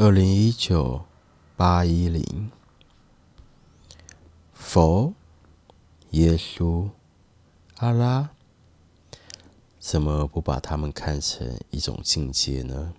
二零一九八一零，佛、耶稣、阿拉，怎么不把他们看成一种境界呢？